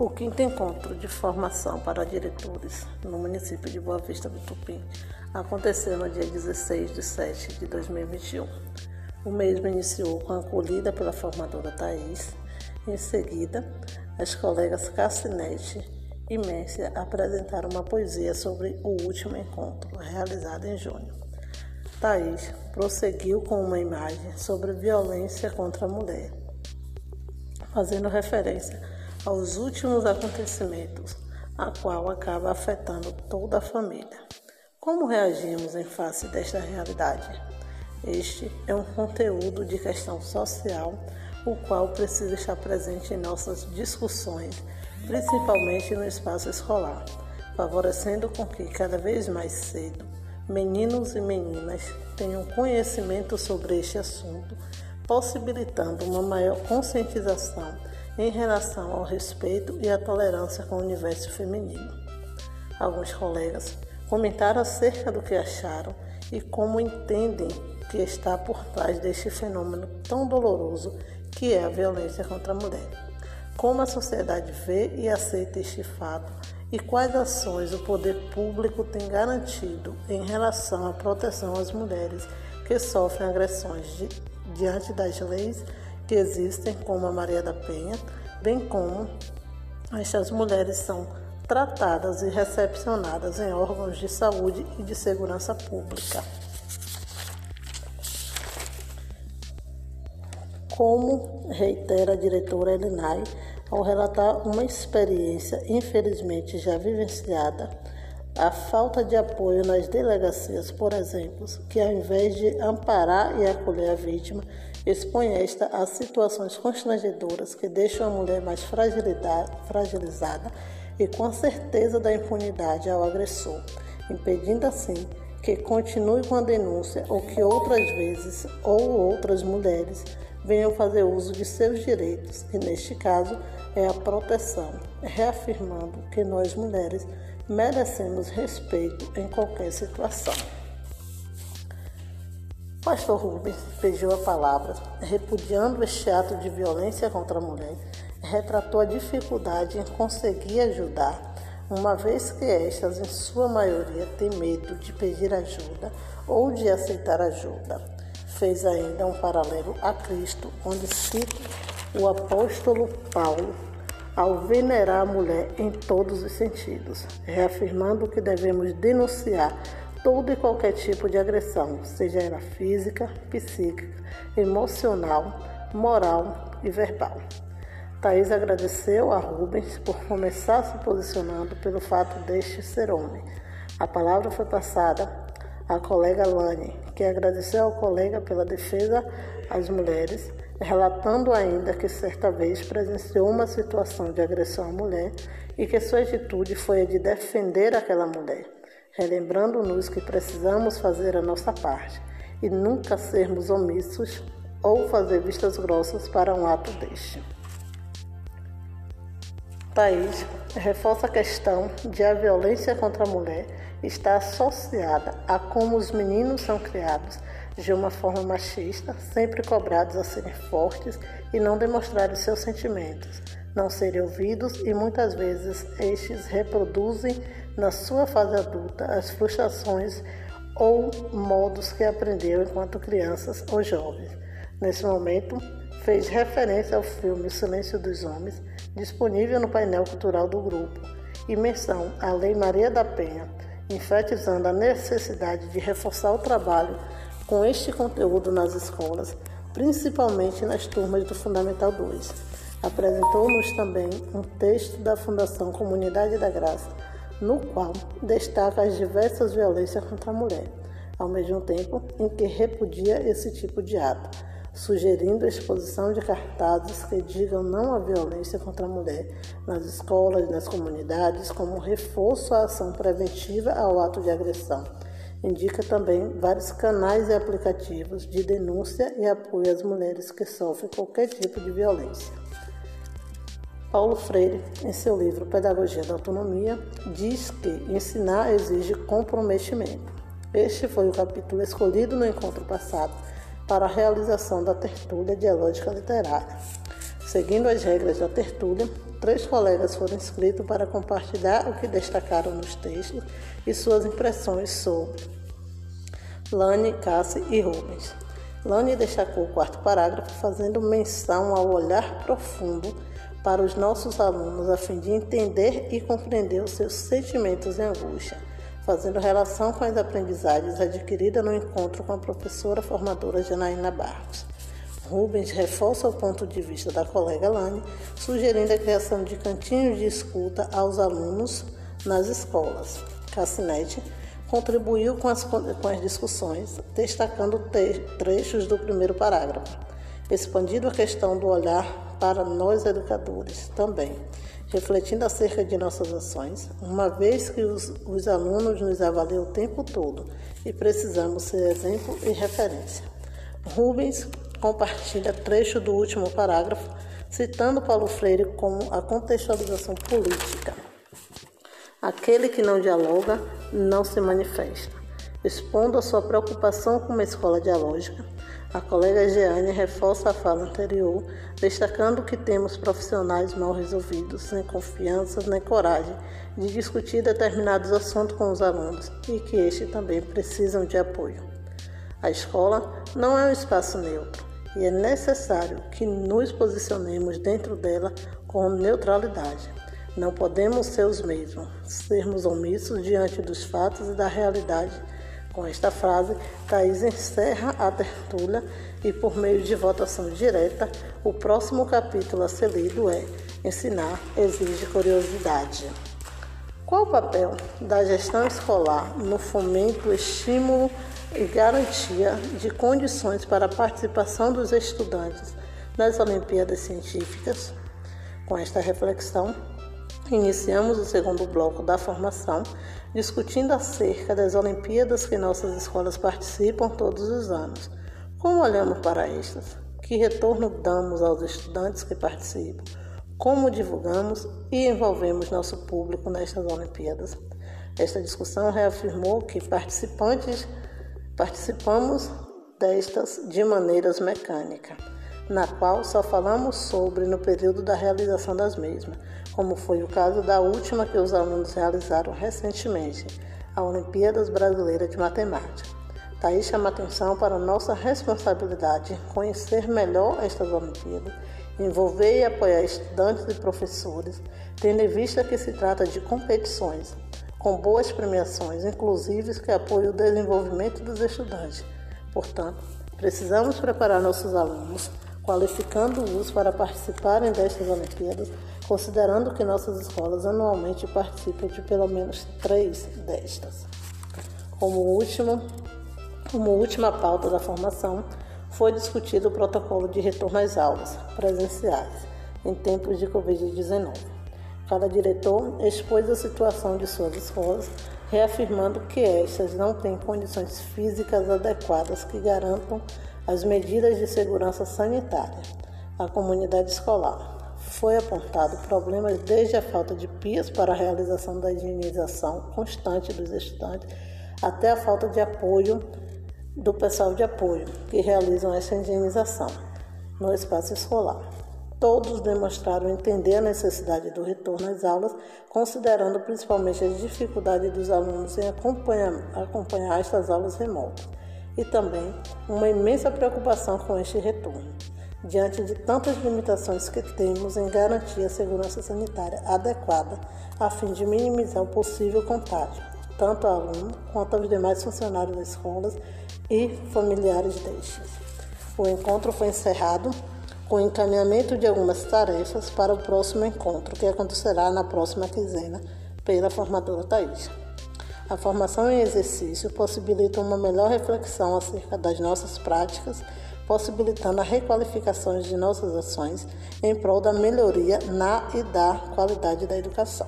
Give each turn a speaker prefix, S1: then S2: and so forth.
S1: O quinto encontro de formação para diretores no município de Boa Vista do Tupim aconteceu no dia 16 de 7 de 2021. O mesmo iniciou com a acolhida pela formadora Thais. Em seguida, as colegas Cassinete e Mércia apresentaram uma poesia sobre o último encontro, realizado em junho. Thais prosseguiu com uma imagem sobre violência contra a mulher, fazendo referência aos últimos acontecimentos, a qual acaba afetando toda a família. Como reagimos em face desta realidade? Este é um conteúdo de questão social, o qual precisa estar presente em nossas discussões, principalmente no espaço escolar, favorecendo com que cada vez mais cedo meninos e meninas tenham conhecimento sobre este assunto, possibilitando uma maior conscientização em relação ao respeito e à tolerância com o universo feminino. Alguns colegas comentaram acerca do que acharam e como entendem que está por trás deste fenômeno tão doloroso que é a violência contra a mulher. Como a sociedade vê e aceita este fato e quais ações o poder público tem garantido em relação à proteção às mulheres que sofrem agressões de, diante das leis que existem, como a Maria da Penha, bem como estas mulheres são tratadas e recepcionadas em órgãos de saúde e de segurança pública. Como reitera a diretora Elinai ao relatar uma experiência infelizmente já vivenciada, a falta de apoio nas delegacias, por exemplo, que ao invés de amparar e acolher a vítima, expõe esta a situações constrangedoras que deixam a mulher mais fragilizada e com a certeza da impunidade ao agressor, impedindo assim que continue com a denúncia ou que outras vezes ou outras mulheres venham fazer uso de seus direitos, que neste caso é a proteção, reafirmando que nós mulheres merecemos respeito em qualquer situação. Pastor Rubens pediu a palavra, repudiando este ato de violência contra a mulher, retratou a dificuldade em conseguir ajudar, uma vez que estas, em sua maioria, têm medo de pedir ajuda ou de aceitar ajuda. Fez ainda um paralelo a Cristo, onde cita o apóstolo Paulo ao venerar a mulher em todos os sentidos, reafirmando que devemos denunciar todo e qualquer tipo de agressão, seja ela física, psíquica, emocional, moral e verbal. Thais agradeceu a Rubens por começar se posicionando pelo fato deste ser homem. A palavra foi passada à colega Lani, que agradeceu ao colega pela defesa às mulheres relatando ainda que certa vez presenciou uma situação de agressão à mulher e que sua atitude foi a de defender aquela mulher, relembrando-nos que precisamos fazer a nossa parte e nunca sermos omissos ou fazer vistas grossas para um ato deste. Thaís reforça a questão de a violência contra a mulher está associada a como os meninos são criados de uma forma machista, sempre cobrados a serem fortes e não demonstrarem seus sentimentos, não serem ouvidos e muitas vezes estes reproduzem na sua fase adulta as frustrações ou modos que aprendeu enquanto crianças ou jovens. Nesse momento, fez referência ao filme Silêncio dos Homens, disponível no painel cultural do grupo, e menção à Lei Maria da Penha, enfatizando a necessidade de reforçar o trabalho com este conteúdo nas escolas, principalmente nas turmas do Fundamental 2. Apresentou-nos também um texto da Fundação Comunidade da Graça, no qual destaca as diversas violências contra a mulher, ao mesmo tempo em que repudia esse tipo de ato, sugerindo a exposição de cartazes que digam não à violência contra a mulher nas escolas e nas comunidades como reforço à ação preventiva ao ato de agressão Indica também vários canais e aplicativos de denúncia e apoio às mulheres que sofrem qualquer tipo de violência. Paulo Freire, em seu livro Pedagogia da Autonomia, diz que ensinar exige comprometimento. Este foi o capítulo escolhido no encontro passado para a realização da tertúlia dialógica literária. Seguindo as regras da tertúlia, três colegas foram inscritos para compartilhar o que destacaram nos textos e suas impressões sobre Lani, Cassi e Rubens. Lani destacou o quarto parágrafo, fazendo menção ao olhar profundo para os nossos alunos, a fim de entender e compreender os seus sentimentos e angústia, fazendo relação com as aprendizagens adquiridas no encontro com a professora formadora Janaína Barros. Rubens reforça o ponto de vista da colega Lani, sugerindo a criação de cantinhos de escuta aos alunos nas escolas. Cassinete contribuiu com as, com as discussões, destacando trechos do primeiro parágrafo, expandindo a questão do olhar para nós educadores também, refletindo acerca de nossas ações, uma vez que os, os alunos nos avaliam o tempo todo e precisamos ser exemplo e referência. Rubens compartilha trecho do último parágrafo, citando Paulo Freire como a contextualização política. Aquele que não dialoga não se manifesta. Expondo a sua preocupação com uma escola dialógica, a colega Jeane reforça a fala anterior, destacando que temos profissionais mal resolvidos, sem confiança nem coragem de discutir determinados assuntos com os alunos e que estes também precisam de apoio. A escola não é um espaço neutro e é necessário que nos posicionemos dentro dela com neutralidade. Não podemos ser os mesmos, sermos omissos diante dos fatos e da realidade. Com esta frase, Thais encerra a tertúlia e, por meio de votação direta, o próximo capítulo a ser lido é Ensinar exige curiosidade. Qual o papel da gestão escolar no fomento, estímulo e garantia de condições para a participação dos estudantes nas Olimpíadas Científicas? Com esta reflexão, Iniciamos o segundo bloco da formação discutindo acerca das Olimpíadas que nossas escolas participam todos os anos. Como olhamos para estas? Que retorno damos aos estudantes que participam? Como divulgamos e envolvemos nosso público nestas Olimpíadas? Esta discussão reafirmou que participantes participamos destas de maneiras mecânicas, na qual só falamos sobre no período da realização das mesmas como foi o caso da última que os alunos realizaram recentemente, a Olimpíadas Brasileira de Matemática. Daí chama atenção para nossa responsabilidade conhecer melhor estas Olimpíadas, envolver e apoiar estudantes e professores, tendo em vista que se trata de competições com boas premiações, inclusive que apoiam o desenvolvimento dos estudantes. Portanto, precisamos preparar nossos alunos, qualificando-os para participarem destas Olimpíadas considerando que nossas escolas anualmente participam de pelo menos três destas. Como, último, como última pauta da formação, foi discutido o protocolo de retorno às aulas presenciais em tempos de Covid-19. Cada diretor expôs a situação de suas escolas, reafirmando que estas não têm condições físicas adequadas que garantam as medidas de segurança sanitária à comunidade escolar foi apontado problemas desde a falta de pias para a realização da higienização constante dos estudantes até a falta de apoio do pessoal de apoio que realizam essa higienização no espaço escolar. Todos demonstraram entender a necessidade do retorno às aulas, considerando principalmente as dificuldades dos alunos em acompanhar, acompanhar estas aulas remotas e também uma imensa preocupação com este retorno diante de tantas limitações que temos em garantir a segurança sanitária adequada a fim de minimizar o possível contágio, tanto a aluno quanto aos demais funcionários das escolas e familiares destes. O encontro foi encerrado com o encaminhamento de algumas tarefas para o próximo encontro, que acontecerá na próxima quinzena pela formadora Thais. A formação em exercício possibilita uma melhor reflexão acerca das nossas práticas possibilitando a requalificação de nossas ações em prol da melhoria na e da qualidade da educação.